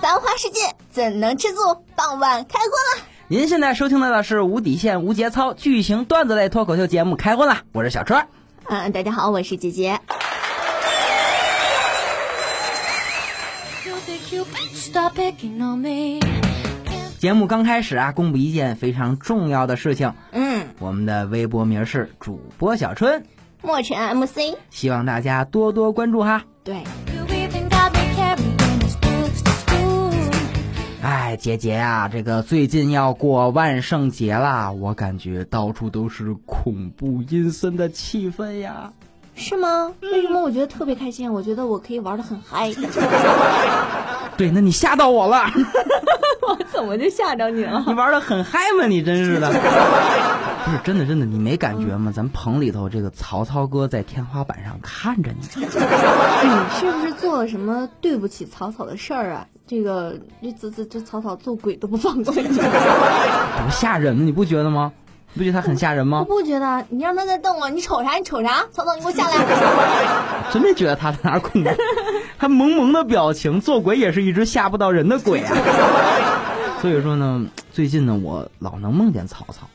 繁华世界怎能吃素？傍晚开荤了。您现在收听到的是无底线、无节操、巨型段子类脱口秀节目《开荤了》，我是小春。嗯，大家好，我是姐姐。节目刚开始啊，公布一件非常重要的事情。嗯，我们的微博名是主播小春，墨尘 MC，希望大家多多关注哈。对。哎，姐姐啊，这个最近要过万圣节啦，我感觉到处都是恐怖阴森的气氛呀。是吗？为什么我觉得特别开心？我觉得我可以玩的很嗨。对，那你吓到我了。我怎么就吓着你了？你玩的很嗨吗？你真是的。不是真的，真的，你没感觉吗？咱棚里头这个曹操哥在天花板上看着你。你是不是做了什么对不起曹操的事儿啊？这个这这这这曹操做鬼都不放过你。多吓人呢！你不觉得吗？你不觉得他很吓人吗？我不觉得，你让他再瞪我，你瞅啥？你瞅啥？曹操，你给我下来！真没觉得他在哪恐怖，他萌萌的表情，做鬼也是一只吓不到人的鬼啊。所以说呢，最近呢，我老能梦见曹操，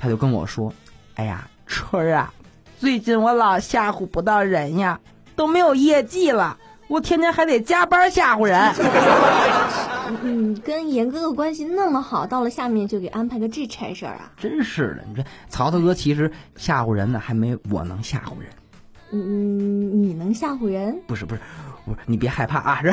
他就跟我说：“哎呀，春儿啊，最近我老吓唬不到人呀，都没有业绩了，我天天还得加班吓唬人。”嗯，跟严哥哥关系那么好，到了下面就给安排个这差事儿啊！真是的，你这曹操哥其实吓唬人呢，还没我能吓唬人。嗯，你能吓唬人？不是不是，不是你别害怕啊，是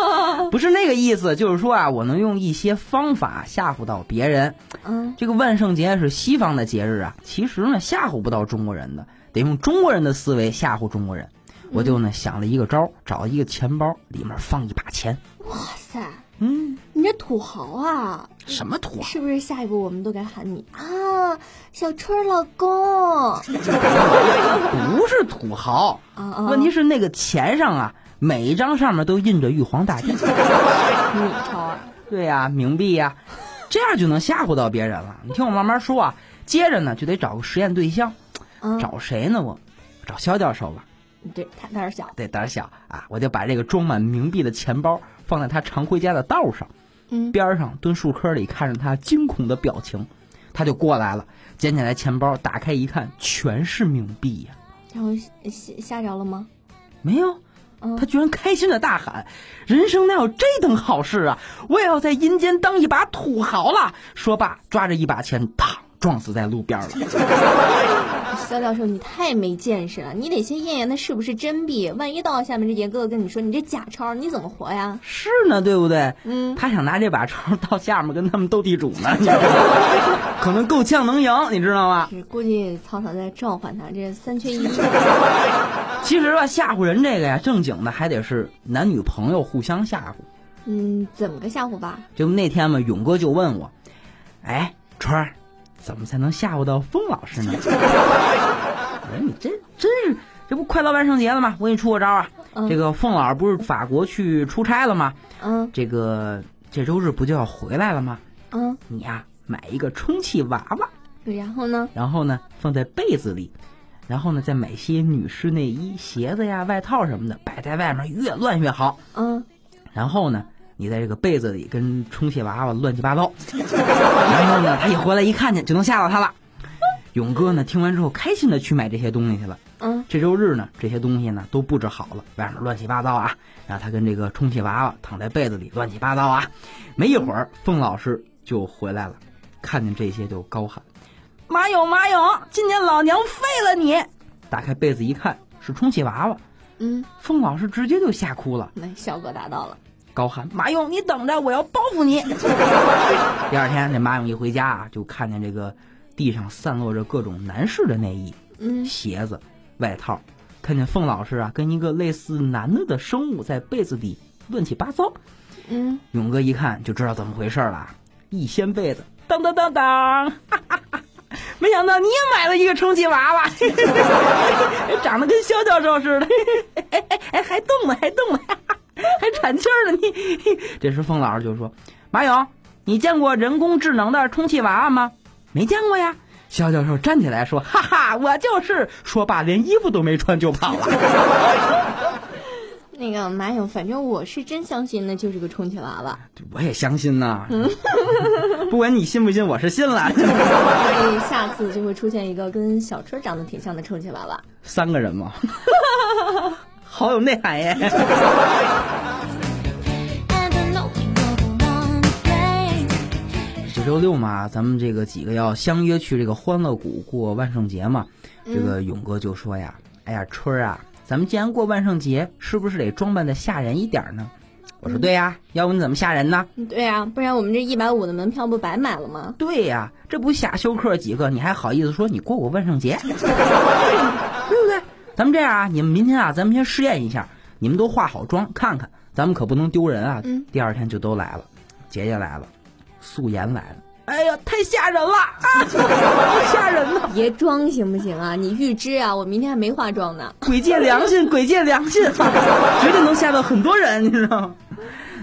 不是那个意思？就是说啊，我能用一些方法吓唬到别人。嗯，这个万圣节是西方的节日啊，其实呢吓唬不到中国人的，得用中国人的思维吓唬中国人。我就呢想了一个招，找一个钱包，里面放一把钱。哇塞！嗯，你这土豪啊！什么土豪？是不是下一步我们都该喊你啊，小春老公？不是土豪啊！问题是那个钱上啊，每一张上面都印着玉皇大帝。你超啊！对呀，冥币呀，这样就能吓唬到别人了。你听我慢慢说啊。接着呢，就得找个实验对象，找谁呢？我找肖教授吧。对他胆儿小，对胆儿小啊！我就把这个装满冥币的钱包放在他常回家的道上，嗯，边上蹲树坑里看着他惊恐的表情，他就过来了，捡起来钱包，打开一看，全是冥币呀！然后吓吓着了吗？没有，他居然开心的大喊：“人生哪有这等好事啊！我也要在阴间当一把土豪了！”说罢，抓着一把钱，啪，撞死在路边了。肖教授，你太没见识了！你得先验验那是不是真币，万一到下面这严哥哥跟你说你这假钞，你怎么活呀？是呢，对不对？嗯，他想拿这把钞到下面跟他们斗地主呢，可能够呛能赢，你知道吗？估计曹操在召唤他，这三缺一。其实吧，吓唬人这个呀，正经的还得是男女朋友互相吓唬。嗯，怎么个吓唬法？就那天嘛，勇哥就问我：“哎，川儿。”怎么才能吓唬到风老师呢？我 说你真真是，这不快到万圣节了吗？我给你出个招啊！这个凤老师不是法国去出差了吗？嗯，这个这周日不就要回来了吗？嗯，你呀买一个充气娃娃，然后呢？然后呢放在被子里，然后呢再买些女士内衣、鞋子呀、外套什么的摆在外面，越乱越好。嗯，然后呢？你在这个被子里跟充气娃娃乱七八糟，然后呢，他一回来一看见就能吓到他了。勇哥呢，听完之后开心的去买这些东西去了。嗯，这周日呢，这些东西呢都布置好了，外面乱七八糟啊。然后他跟这个充气娃娃躺在被子里乱七八糟啊。没一会儿，凤老师就回来了，看见这些就高喊：“马勇，马勇，今年老娘废了你！”打开被子一看，是充气娃娃。嗯，凤老师直接就吓哭了。那效果达到了。高喊：“马勇，你等着，我要报复你！” 第二天，那马勇一回家啊，就看见这个地上散落着各种男士的内衣、嗯、鞋子、外套，看见凤老师啊跟一个类似男的的生物在被子里乱七八糟。嗯，勇哥一看就知道怎么回事了，一掀被子，当当当当，哈哈哈！没想到你也买了一个充气娃娃，长得跟肖教授似的，哎哎哎，还动呢，还动呢。还喘气儿呢！你这时，凤老师就说：“马勇，你见过人工智能的充气娃娃吗？没见过呀。肖教授站起来说：“哈哈，我就是。”说罢，连衣服都没穿就跑了。那个马勇，反正我是真相信那就是个充气娃娃。我也相信呐，不管你信不信，我是信了。所以下次就会出现一个跟小春长得挺像的充气娃娃。三个人嘛，好有内涵耶。这周六嘛，咱们这个几个要相约去这个欢乐谷过万圣节嘛。这个勇哥就说呀：“哎呀，春儿啊，咱们既然过万圣节，是不是得装扮的吓人一点呢？”我说：“对呀，要不你怎么吓人呢？”对呀，不然我们这一百五的门票不白买了吗？对呀，这不瞎休克几个，你还好意思说你过过万圣节？对不对？咱们这样啊，你们明天啊，咱们先试验一下，你们都化好妆看看，咱们可不能丢人啊。嗯。第二天就都来了，姐姐来了，素颜来了。吓人了啊！太 吓人了！别装行不行啊？你预知啊，我明天还没化妆呢。鬼见良心，鬼见良心，绝对能吓到很多人，你知道吗？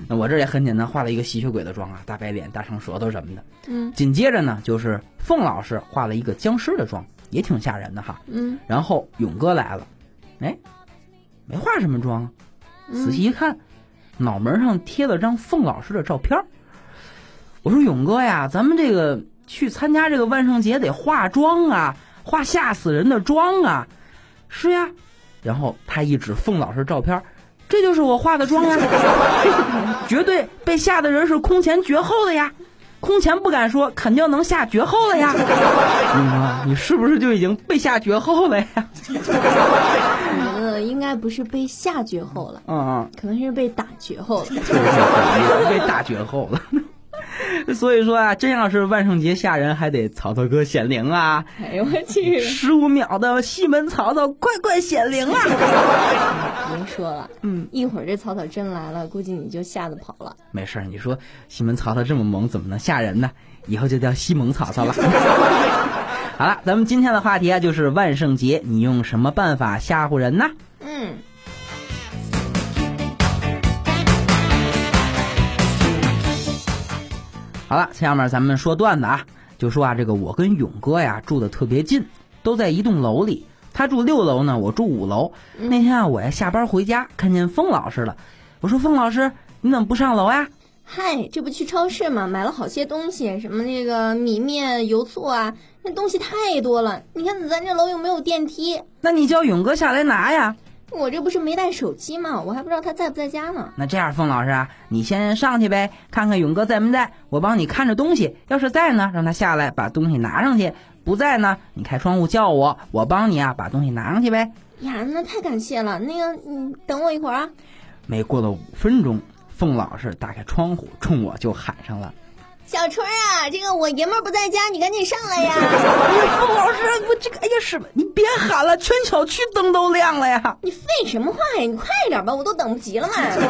那我这也很简单，画了一个吸血鬼的妆啊，大白脸、大长舌头什么的。嗯。紧接着呢，就是凤老师画了一个僵尸的妆，也挺吓人的哈。嗯。然后勇哥来了，哎，没化什么妆，仔细一看，脑门上贴了张凤老师的照片。我说勇哥呀，咱们这个去参加这个万圣节得化妆啊，化吓死人的妆啊，是呀。然后他一指凤老师照片，这就是我化的妆呀，绝对被吓的人是空前绝后的呀，空前不敢说，肯定能吓绝后了呀。勇哥，你是不是就已经被吓绝后了呀？我觉得应该不是被吓绝后了，嗯嗯，可能是被打绝后了，被打绝后了。所以说啊，真要是万圣节吓人，还得曹操哥显灵啊！哎呦我去，十五秒的西门曹操快快显灵啊！别说了，嗯，一会儿这曹操真来了，估计你就吓得跑了。没事你说西门曹操这么猛，怎么能吓人呢？以后就叫西蒙曹操了。好了，咱们今天的话题啊，就是万圣节，你用什么办法吓唬人呢？嗯。好了，下面咱们说段子啊，就说啊，这个我跟勇哥呀住的特别近，都在一栋楼里。他住六楼呢，我住五楼。那天啊，我呀下班回家，看见凤老师了。我说：“凤老师，你怎么不上楼呀？”嗨，这不去超市吗，买了好些东西，什么那个米面、油醋啊，那东西太多了。你看咱这楼又没有电梯，那你叫勇哥下来拿呀。我这不是没带手机吗？我还不知道他在不在家呢。那这样，凤老师啊，你先上去呗，看看勇哥在没在，我帮你看着东西。要是在呢，让他下来把东西拿上去；不在呢，你开窗户叫我，我帮你啊把东西拿上去呗。呀，那太感谢了。那个，你等我一会儿啊。没过了五分钟，凤老师打开窗户，冲我就喊上了。小春啊，这个我爷们儿不在家，你赶紧上来呀！凤老师，我这个哎呀，是你别喊了，全小区灯都亮了呀！你废什么话呀？你快点吧，我都等不及了嘛！就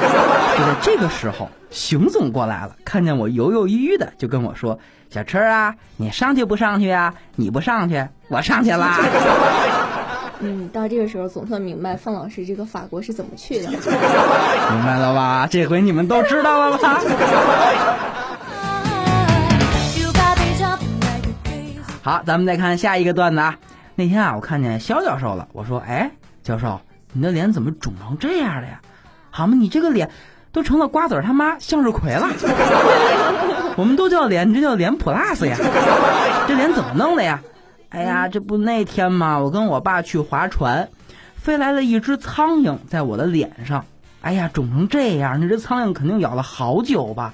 在这个时候，邢总过来了，看见我犹犹豫豫的，就跟我说：“小春啊，你上去不上去啊？你不上去，我上去啦。”嗯，到这个时候总算明白范老师这个法国是怎么去的。明白了吧？这回你们都知道了吧？好，咱们再看下一个段子啊。那天啊，我看见肖教授了，我说：“哎，教授，你的脸怎么肿成这样了呀？好嘛，你这个脸都成了瓜子他妈向日葵了。我们都叫脸，你这叫脸 plus 呀？这脸怎么弄的呀？哎呀，这不那天嘛，我跟我爸去划船，飞来了一只苍蝇在我的脸上。哎呀，肿成这样，你这苍蝇肯定咬了好久吧？”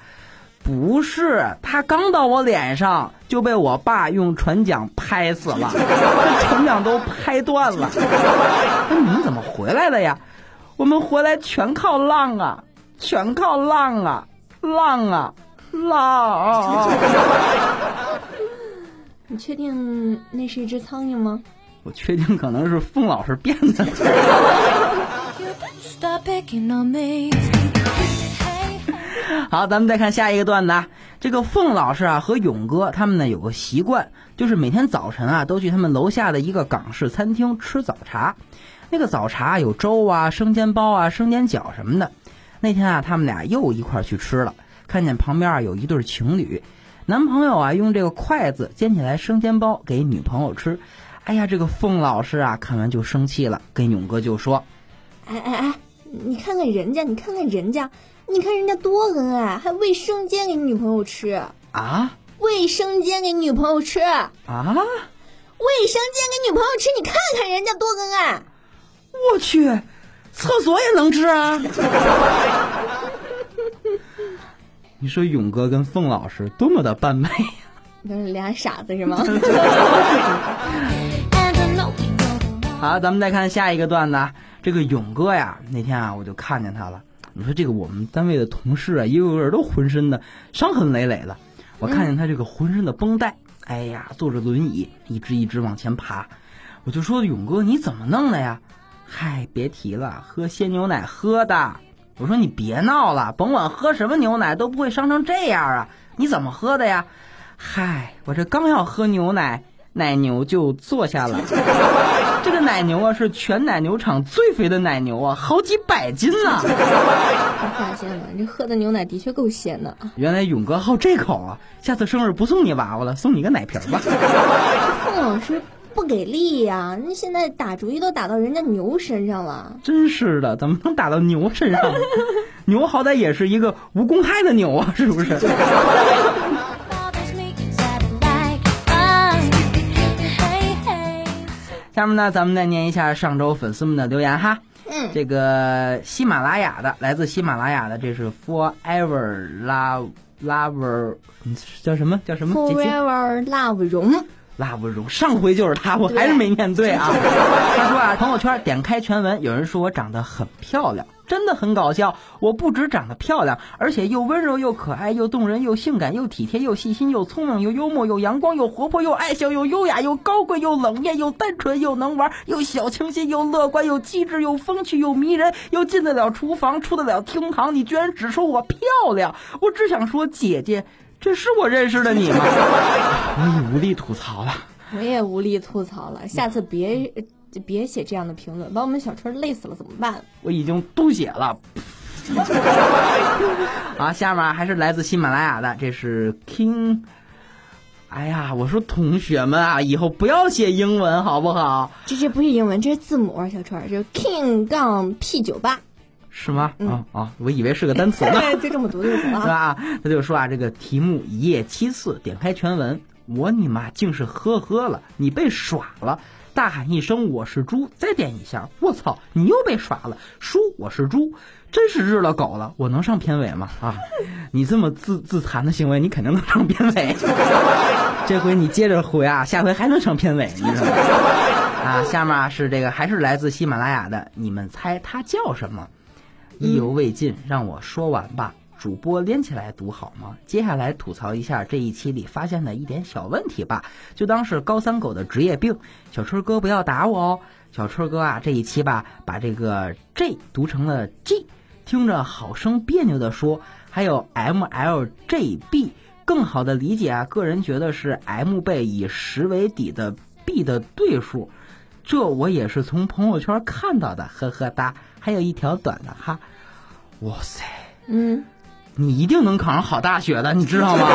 不是，他刚到我脸上就被我爸用船桨拍死了，这船桨都拍断了。那你们怎么回来的呀？我们回来全靠浪啊，全靠浪啊，浪啊，浪！你确定那是一只苍蝇吗？我确定可能是凤老师变的。好，咱们再看下一个段子。啊。这个凤老师啊和勇哥他们呢有个习惯，就是每天早晨啊都去他们楼下的一个港式餐厅吃早茶。那个早茶有粥啊、生煎包啊、生煎饺什么的。那天啊他们俩又一块去吃了，看见旁边啊有一对情侣，男朋友啊用这个筷子煎起来生煎包给女朋友吃。哎呀，这个凤老师啊看完就生气了，跟勇哥就说：“哎哎哎，你看看人家，你看看人家，你看人家多恩爱，还卫生间给女朋友吃啊！卫生间给女朋友吃啊！卫生间给女朋友吃，你看看人家多恩爱。我去，厕所也能吃啊！你说勇哥跟凤老师多么的般配呀！都是俩傻子是吗？好，咱们再看下一个段子。这个勇哥呀，那天啊，我就看见他了。你说这个我们单位的同事啊，一个个都浑身的伤痕累累的。我看见他这个浑身的绷带，哎呀，坐着轮椅一直一直往前爬。我就说勇哥，你怎么弄的呀？嗨，别提了，喝鲜牛奶喝的。我说你别闹了，甭管喝什么牛奶都不会伤成这样啊！你怎么喝的呀？嗨，我这刚要喝牛奶，奶牛就坐下了。这个奶牛啊，是全奶牛场最肥的奶牛啊，好几百斤呢。我发现了，这喝的牛奶的确够鲜的。原来勇哥好这口啊！下次生日不送你娃娃了，送你个奶瓶吧。凤老师不给力呀！那现在打主意都打到人家牛身上了。真是的，怎么能打到牛身上？牛好歹也是一个无公害的牛啊，是不是？下面呢，咱们再念一下上周粉丝们的留言哈。嗯，这个喜马拉雅的，来自喜马拉雅的，这是 Forever Love Lover，叫什么？叫什么？Forever Love 荣。Love 荣，上回就是他，我还是没念对啊。他说啊，朋友圈点开全文，有人说我长得很漂亮。真的很搞笑，我不止长得漂亮，而且又温柔又可爱，又动人又性感，又体贴又细心，又聪明又幽默，又阳光又活泼，又爱笑又优雅，又高贵又冷艳，又单纯又能玩，又小清新又乐观，又机智又风趣又迷人，又进得了厨房，出得了厅堂。你居然只说我漂亮，我只想说姐姐，这是我认识的你吗？我已无力吐槽了，我也无力吐槽了，下次别。就别写这样的评论，把我们小春累死了怎么办？我已经吐血了。啊，下面还是来自喜马拉雅的，这是 King。哎呀，我说同学们啊，以后不要写英文好不好？这这不是英文，这是字母，小春，这是 King 杠 P 九八。是吗？啊啊，我以为是个单词呢。就这么读就行了，是 吧？他就说啊，这个题目一页七次，点开全文，我你妈竟是呵呵了，你被耍了。大喊一声我是猪，再点一下，我操，你又被耍了，输我是猪，真是日了狗了，我能上片尾吗？啊，你这么自自残的行为，你肯定能上片尾。这回你接着回啊，下回还能上片尾，你知道吗？啊，下面是这个，还是来自喜马拉雅的，你们猜他叫什么？意犹未尽，让我说完吧。主播连起来读好吗？接下来吐槽一下这一期里发现的一点小问题吧，就当是高三狗的职业病。小春哥不要打我哦。小春哥啊，这一期吧，把这个 J 读成了 G，听着好生别扭的说。还有 MLJB，更好的理解啊，个人觉得是 M 倍以十为底的 B 的对数。这我也是从朋友圈看到的，呵呵哒。还有一条短的哈，哇塞，嗯。你一定能考上好大学的，你知道吗？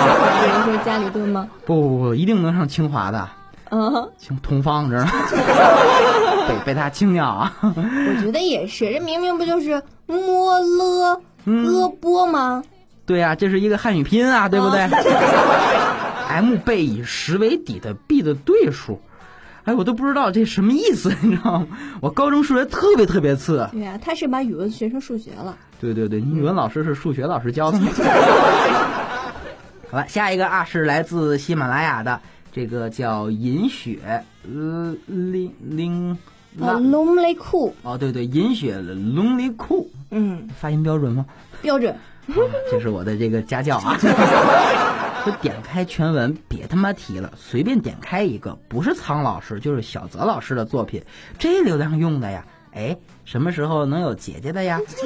比如说家里蹲吗？不不不，一定能上清华的。嗯，清同方知道吗？被被他清掉啊！我觉得也是，这明明不就是摸了戈波吗？对呀，这是一个汉语拼音啊，对不对？M 倍以十为底的 B 的对数。哎，我都不知道这什么意思，你知道吗？我高中数学特别特别次。对呀，他是把语文学成数学了。对对对，你语文老师是数学老师教的。好了，下一个啊是来自喜马拉雅的，这个叫银雪零零啊，lonely cool。哦，对对，银雪 lonely cool。嗯，发音标准吗？标准。这是我的这个家教啊。就点开全文，别他妈提了，随便点开一个，不是苍老师就是小泽老师的作品，这流量用的呀，哎，什么时候能有姐姐的呀？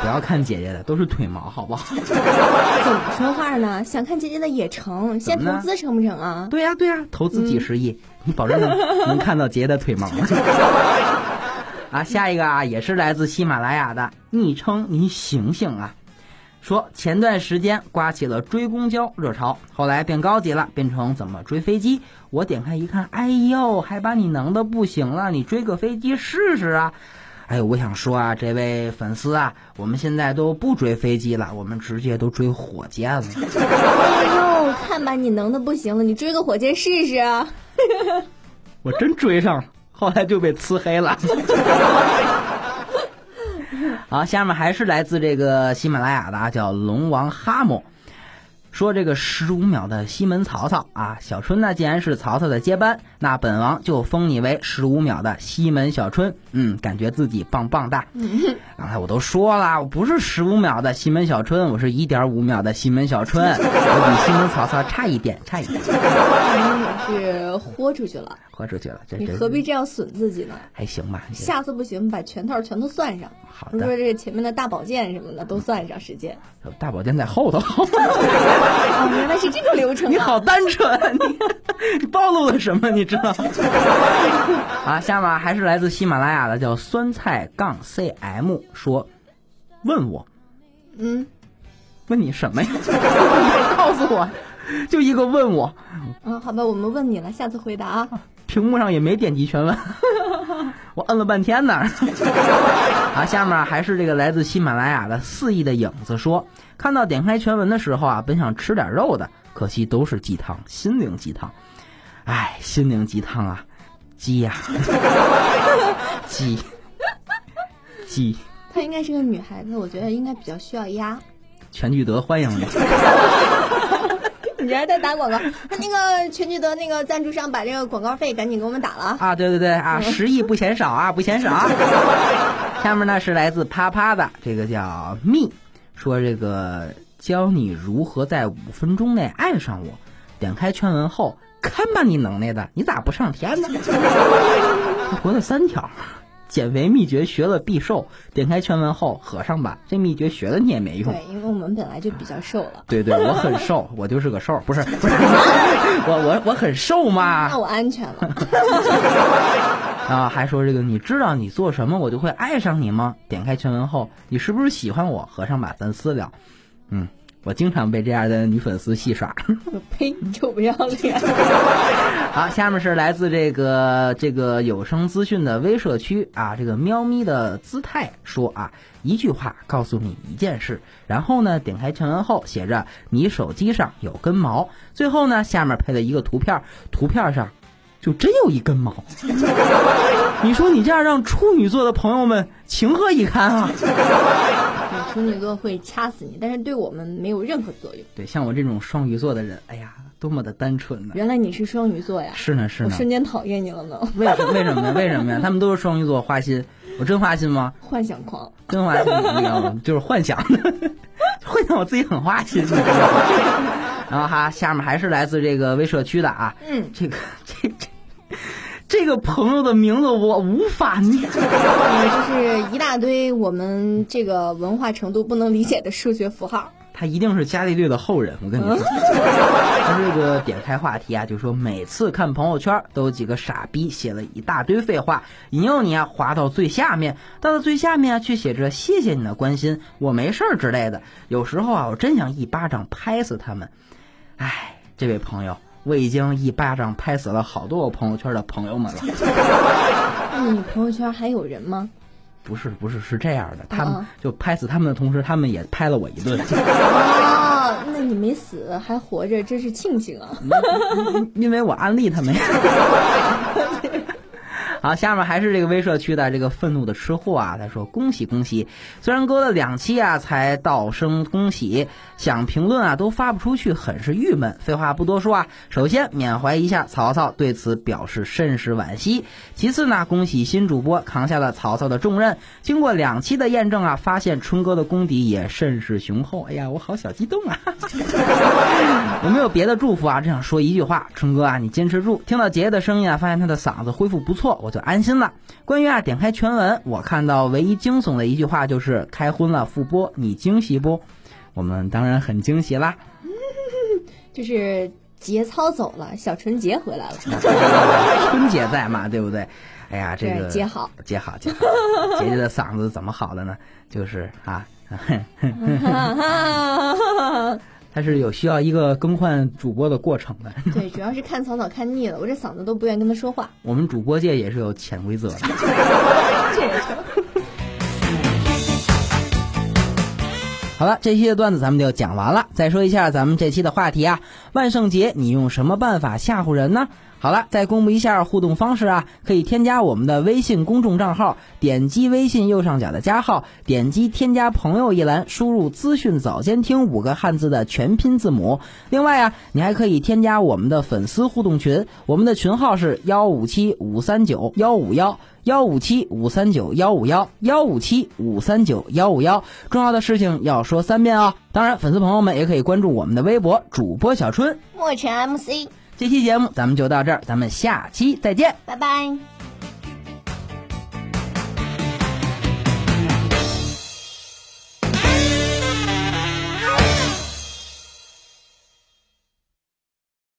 不要看姐姐的，都是腿毛，好不好？怎么说话呢？想看姐姐的也成，先投资成不成啊？对呀对呀，投资几十亿，你保证能能看到姐姐的腿毛吗？啊，下一个啊，也是来自喜马拉雅的昵称，你醒醒啊！说前段时间刮起了追公交热潮，后来变高级了，变成怎么追飞机。我点开一看，哎呦，还把你能的不行了，你追个飞机试试啊！哎呦，我想说啊，这位粉丝啊，我们现在都不追飞机了，我们直接都追火箭了。哎呦，看把你能的不行了，你追个火箭试试啊！我真追上了，后来就被呲黑了。好，下面还是来自这个喜马拉雅的啊，叫龙王哈姆。说这个十五秒的西门曹操啊，小春呢既然是曹操的接班，那本王就封你为十五秒的西门小春。嗯，感觉自己棒棒哒。刚才我都说了，我不是十五秒的西门小春，我是一点五秒的西门小春，我比西门曹操差一点，差一点。你也是豁出去了，豁出去了，这你何必这样损自己呢？还行吧？下次不行，把全套全都算上。好比如说，这个前面的大宝剑什么的都算上时间。大宝剑在后头。哦，原来是这个流程、啊。你好单纯，你你暴露了什么？你知道？啊，下面还是来自喜马拉雅的，叫酸菜杠 cm 说，问我嗯问你什么呀？告诉我，就一个问我，嗯，好吧，我们问你了，下次回答啊。屏幕上也没点击全文，我摁了半天呢。啊，下面还是这个来自喜马拉雅的肆意的影子说，看到点开全文的时候啊，本想吃点肉的，可惜都是鸡汤，心灵鸡汤。哎，心灵鸡汤啊，鸡呀、鸡，鸡，她应该是个女孩子，我觉得应该比较需要鸭。全聚德欢迎你。你还在打广告？那个全聚德那个赞助商把这个广告费赶紧给我们打了啊！啊，对对对啊，十亿不嫌少啊，不嫌少。下面呢是来自啪啪的，这个叫蜜，说这个教你如何在五分钟内爱上我。点开全文后，看吧你能耐的，你咋不上天呢？他活了三条，减肥秘诀学了必瘦。点开全文后，合上吧，这秘诀学了你也没用。对，因为我们本来就比较瘦了。对对，我很瘦，我就是个瘦，不是不是，我我我很瘦嘛那。我安全了。啊，还说这个，你知道你做什么我就会爱上你吗？点开全文后，你是不是喜欢我？合上吧，咱私聊。嗯，我经常被这样的女粉丝戏耍。呸！你就不要脸！好，下面是来自这个这个有声资讯的微社区啊，这个喵咪的姿态说啊，一句话告诉你一件事，然后呢，点开全文后写着你手机上有根毛，最后呢，下面配了一个图片，图片上就真有一根毛。你说你这样让处女座的朋友们情何以堪啊？对，处女座会掐死你，但是对我们没有任何作用。对，像我这种双鱼座的人，哎呀，多么的单纯呢！原来你是双鱼座呀？是呢，是我呢。瞬间讨厌你了呢。为什么为什么呀？为什么呀？他们都是双鱼座，花心，我真花心吗？幻想狂，真花心，你知道吗？就是幻想的，幻想我自己很花心。然后哈，下面还是来自这个微社区的啊，嗯，这个这这这个朋友的名字我无法念。呃就是一大堆我们这个文化程度不能理解的数学符号。他一定是伽利略的后人，我跟你说。他这个点开话题啊，就说每次看朋友圈都有几个傻逼写了一大堆废话，引诱你啊滑到最下面，到了最下面啊却写着谢谢你的关心，我没事儿之类的。有时候啊，我真想一巴掌拍死他们。唉，这位朋友，我已经一巴掌拍死了好多我朋友圈的朋友们了。那 你朋友圈还有人吗？不是不是是这样的，他们啊就拍死他们的同时，他们也拍了我一顿。啊，那你没死还活着，真是庆幸啊！因为我安利他们。好，下面还是这个微社区的这个愤怒的吃货啊，他说恭喜恭喜，虽然隔了两期啊才道声恭喜，想评论啊都发不出去，很是郁闷。废话不多说啊，首先缅怀一下曹操，对此表示甚是惋惜。其次呢，恭喜新主播扛下了曹操的重任。经过两期的验证啊，发现春哥的功底也甚是雄厚。哎呀，我好小激动啊！我没有别的祝福啊，只想说一句话：春哥啊，你坚持住！听到杰杰的声音啊，发现他的嗓子恢复不错，我就安心了。关于啊，点开全文，我看到唯一惊悚的一句话就是“开荤了复播，你惊喜不？”我们当然很惊喜啦。就是节操走了，小纯洁回来了。春节在嘛，对不对？哎呀，这个节好，节好，节好。姐姐的嗓子怎么好了呢？就是啊，它是有需要一个更换主播的过程的。对，主要是看草草看腻了，我这嗓子都不愿意跟他说话。我们主播界也是有潜规则的。好了，这期的段子咱们就讲完了。再说一下咱们这期的话题啊，万圣节你用什么办法吓唬人呢？好了，再公布一下互动方式啊，可以添加我们的微信公众账号，点击微信右上角的加号，点击添加朋友一栏，输入“资讯早间听”五个汉字的全拼字母。另外啊，你还可以添加我们的粉丝互动群，我们的群号是幺五七五三九幺五幺幺五七五三九幺五幺幺五七五三九幺五幺。重要的事情要说三遍啊！当然，粉丝朋友们也可以关注我们的微博主播小春墨尘 MC。这期节目咱们就到这儿，咱们下期再见，拜拜。